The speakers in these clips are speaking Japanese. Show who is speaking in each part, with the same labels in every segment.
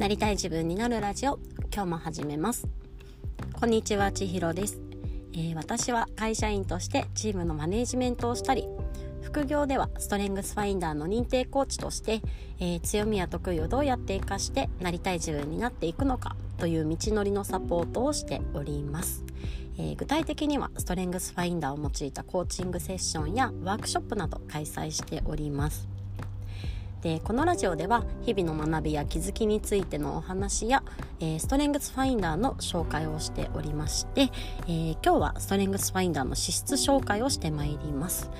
Speaker 1: なりたい自分になるラジオ今日も始めます。こんにちは千尋です、えー、私は会社員としてチームのマネージメントをしたり副業ではストレングスファインダーの認定コーチとして、えー、強みや得意をどうやって活かしてなりたい自分になっていくのかという道のりのサポートをしております、えー、具体的にはストレングスファインダーを用いたコーチングセッションやワークショップなど開催しております。でこのラジオでは日々の学びや気づきについてのお話や、えー、ストレングスファインダーの紹介をしておりまして、えー、今日はストレングスファインダーの資質紹介をしてまいります、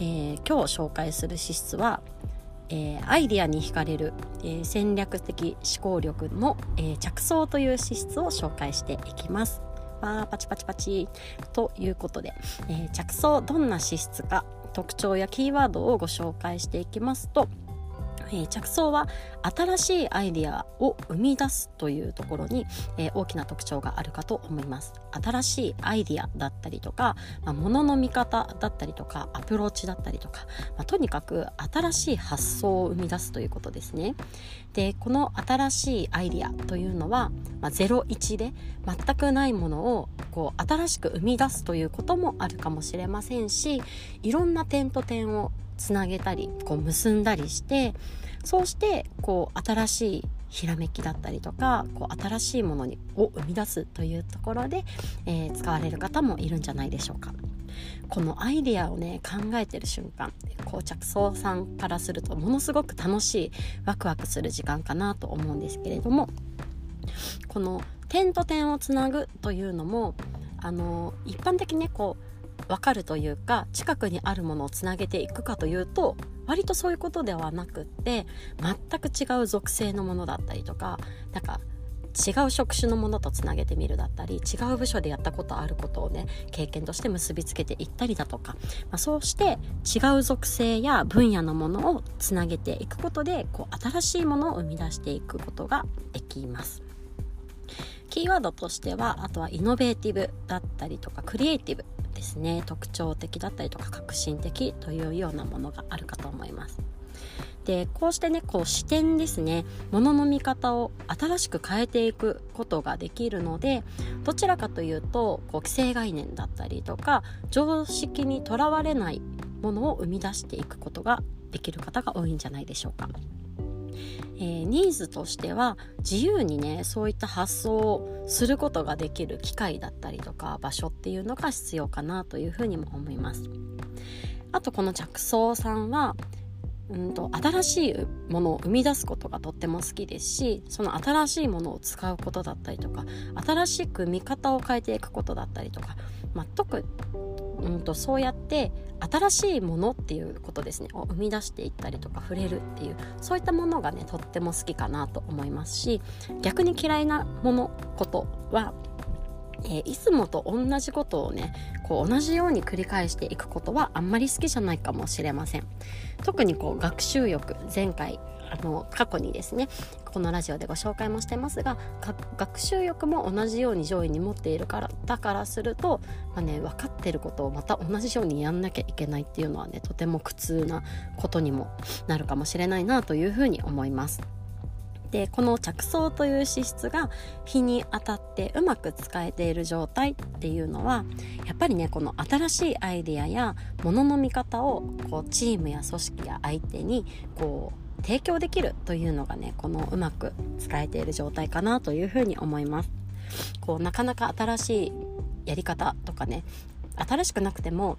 Speaker 1: えー、今日紹介する資質はえ、アイディアに惹かれる、え、戦略的思考力の、え、着想という資質を紹介していきます。わーパチパチパチということで、え着想どんな資質か特徴やキーワードをご紹介していきますとえー、着想は新しいアイディアを生み出すというところに、えー、大きな特徴があるかと思います。新しいアイディアだったりとか、まあ、物の見方だったりとかアプローチだったりとか、まあ、とにかく新しい発想を生み出すということですね。でこの新しいアイデアというのは、まあ、01で全くないものをこう新しく生み出すということもあるかもしれませんしいろんな点と点をつなげたりこう結んだりしてそうしてこう新しいひらめきだったりとかこう新しいものにを生み出すというところで、えー、使われる方もいるんじゃないでしょうか。このアイデアをね考えてる瞬間こう着想さんからするとものすごく楽しいワクワクする時間かなと思うんですけれどもこの点と点をつなぐというのもあの一般的にねこう分かるというか近くにあるものをつなげていくかというと割とそういうことではなくって全く違う属性のものだったりとかなんか違う職種のものとつなげてみるだったり違う部署でやったことあることをね経験として結びつけていったりだとか、まあ、そうして違う属性や分野のものをつなげていくことでこう新しいものを生み出していくことができます。キーワードとしてはあとはイノベーティブだったりとかクリエイティブですね特徴的だったりとか革新的というようなものがあるかと思います。でこうしてねこう視点ですねものの見方を新しく変えていくことができるのでどちらかというとこう既成概念だったりとか常識にとらわれないものを生み出していくことができる方が多いんじゃないでしょうか。えー、ニーズとしては自由にねそういった発想をすることができる機会だったりとか場所っていうのが必要かなというふうにも思います。あとこの着想さんはうんと新しいものを生み出すことがとっても好きですしその新しいものを使うことだったりとか新しく見方を変えていくことだったりとか、まあ、特うんとそうやって新しいものっていうことですね。を生み出していったりとか触れるっていうそういったものがねとっても好きかなと思いますし逆に嫌いなものことはえー、いつもと同じことをねこう同じように繰り返していくことはあんまり好きじゃないかもしれません。特にこう学習欲前回あの過去にですねこのラジオでご紹介もしてますが学習欲も同じように上位に持っているからだからすると、まあね、分かってることをまた同じようにやんなきゃいけないっていうのはねとても苦痛なことにもなるかもしれないなというふうに思います。でこの着想という資質が日に当たってうまく使えている状態っていうのはやっぱりねこの新しいアイデアやものの見方をこうチームや組織や相手にこう提供できるというのがねこのうまく使えている状態かなというふうに思います。こうなかなか新しいやり方とかね新しくなくても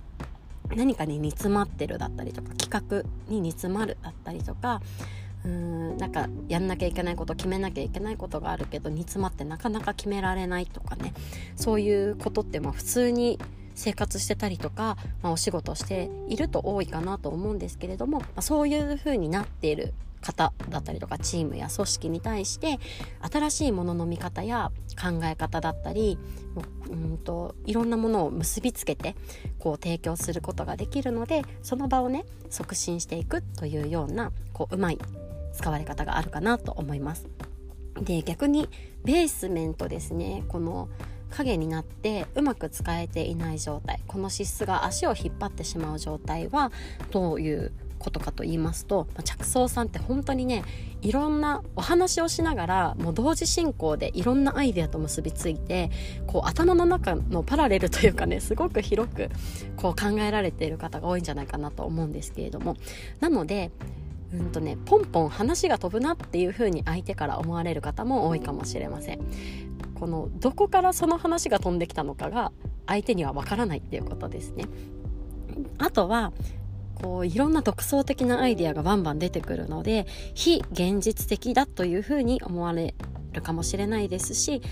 Speaker 1: 何かに煮詰まってるだったりとか企画に煮詰まるだったりとかうーんなんかやんなきゃいけないこと決めなきゃいけないことがあるけど煮詰まってなかなか決められないとかねそういうことってまあ普通に生活してたりとか、まあ、お仕事していると多いかなと思うんですけれども、まあ、そういう風になっている方だったりとかチームや組織に対して新しいものの見方や考え方だったりうんといろんなものを結びつけてこう提供することができるのでその場をね促進していくというようなこううまい使われ方があるかなと思います。で逆にベースメントですねこの影になってうまく使えていない状態。この資質が足を引っ張ってしまう状態はどういうことかと言いますと、着想さんって本当にねいろんなお話をしながらもう同時進行でいろんなアイデアと結びついてこう頭の中のパラレルというかねすごく広くこう考えられている方が多いんじゃないかなと思うんですけれども。なのでうんとねポンポン話が飛ぶなっていう風に相手から思われる方も多いかもしれません。このどこからその話が飛んできたのかが相手にはわからないっていうことですね。あとはこういろんな独創的なアイデアがバンバン出てくるので非現実的だというふうに思われるかもしれないですし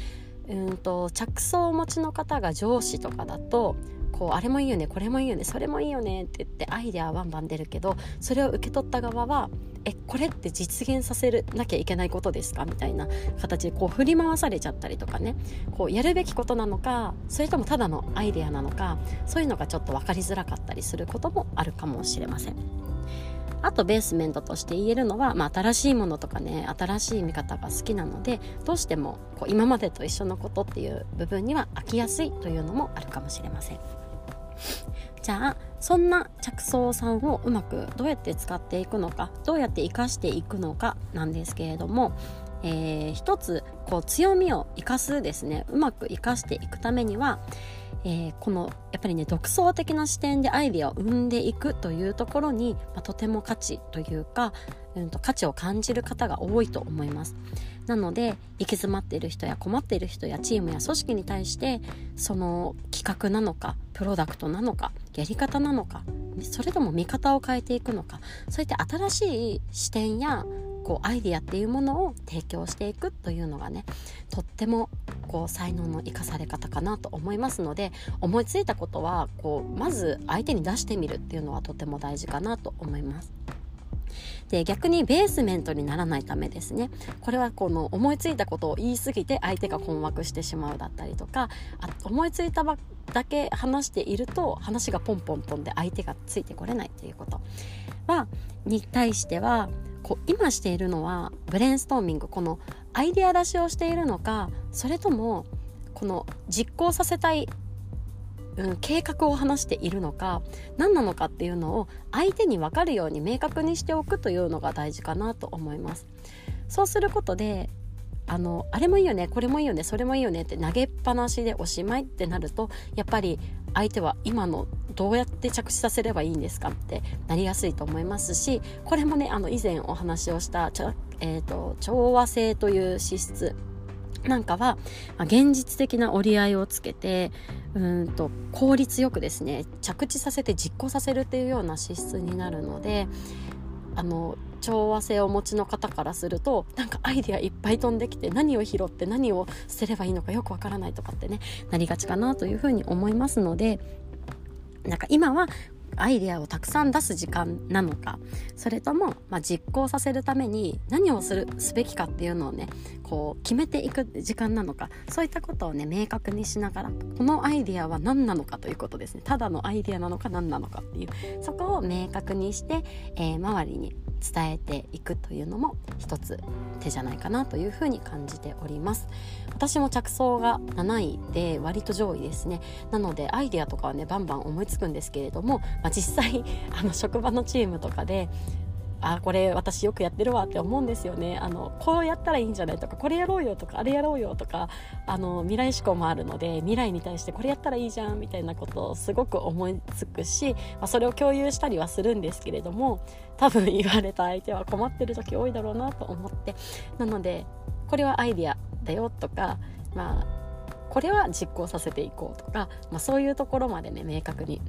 Speaker 1: うんと着想をお持ちの方が上司とかだとこうあれもいいよねこれもいいよねそれもいいよねって言ってアイデアはバンバン出るけどそれを受け取った側はえこれって実現させるなきゃいけないことですか？みたいな形でこう振り回されちゃったりとかねこうやるべきことなのかそれともただのアイデアなのかそういうのがちょっと分かりづらかったりすることもあるかもしれません。あとベースメントとして言えるのは、まあ、新しいものとかね新しい見方が好きなのでどうしてもこう今までと一緒のことっていう部分には飽きやすいというのもあるかもしれません。じゃあそんな着想さんをうまくどうやって使っていくのかどうやって生かしていくのかなんですけれども、えー、一つこう強みを生かすですね。うまく生かしていくためには、えー、このやっぱりね独創的な視点でアイデアを生んでいくというところに、まあ、とても価値というか、うんと価値を感じる方が多いと思います。なので行き詰まっている人や困っている人やチームや組織に対してその企画なのかプロダクトなのかやり方なのかそれとも見方を変えていくのかそういった新しい視点やこうアイディアっていうものを提供していくというのがねとってもこう才能の生かされ方かなと思いますので思いついたことはこうまず相手に出してみるっていうのはとても大事かなと思います。で逆にベースメントにならないためですね。これはこの思いついたことを言い過ぎて相手が困惑してしまうだったりとかあ思いついたばだけ話していると話がポンポン飛んで相手がついてこれないということ。はに対してはこう今しているのはブレインストーミングこのアイデア出しをしているのかそれともこの実行させたい、うん、計画を話しているのか何なのかっていうのを相手に分かるように明確にしておくというのが大事かなと思います。そうすることであのあれもいいよねこれもいいよねそれもいいよねって投げっぱなしでおしまいってなるとやっぱり相手は今のどうやって着地させればいいんですかってなりやすいと思いますしこれもねあの以前お話をしたえーと、調和性という資質なんかは、まあ、現実的な折り合いをつけてうんと効率よくですね着地させて実行させるっていうような資質になるのであの調和性をお持ちの方からするとなんかアイデアいっぱい飛んできて何を拾って何を捨てればいいのかよくわからないとかってねなりがちかなというふうに思いますのでなんか今はアイデアをたくさん出す時間なのかそれとも、まあ、実行させるために何をするすべきかっていうのをねこう決めていく時間なのかそういったことをね明確にしながらこのアイデアは何なのかということですね。ただのアイデアなのか何なのかっていうそこを明確にして、えー、周りに伝えていくというのも一つ手じゃないかなというふうに感じております。私も着想が7位で割と上位ですね。なのでアイデアとかはねバンバン思いつくんですけれども、まあ、実際あの職場のチームとかであこれ私よくやってるわって思うんですよね。あのこうやったらいいんじゃないとかこれやろうよとかあれやろうよとかあの未来志向もあるので未来に対してこれやったらいいじゃんみたいなことをすごく思いつくし、まあ、それを共有したりはするんですけれども多分言われた相手は困ってる時多いだろうなと思って。なのでこれはアイディアだよとかまあこれは実行させていこうとか、まあ、そういうところまでね明確に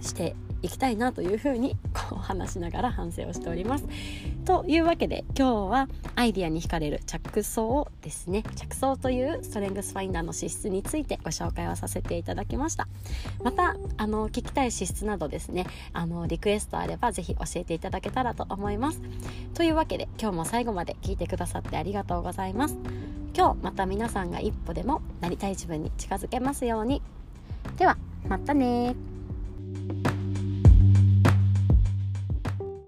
Speaker 1: していきたいなというふうにこう話しながら反省をしております。というわけで今日はアイディアに惹かれる着想ですね。着想というストレングスファインダーの資質についてご紹介をさせていただきました。またあの聞きたい資質などですねあのリクエストあればぜひ教えていただけたらと思います。というわけで今日も最後まで聞いてくださってありがとうございます。今日また皆さんが一歩でもなりたい自分に近づけますように。ではまたね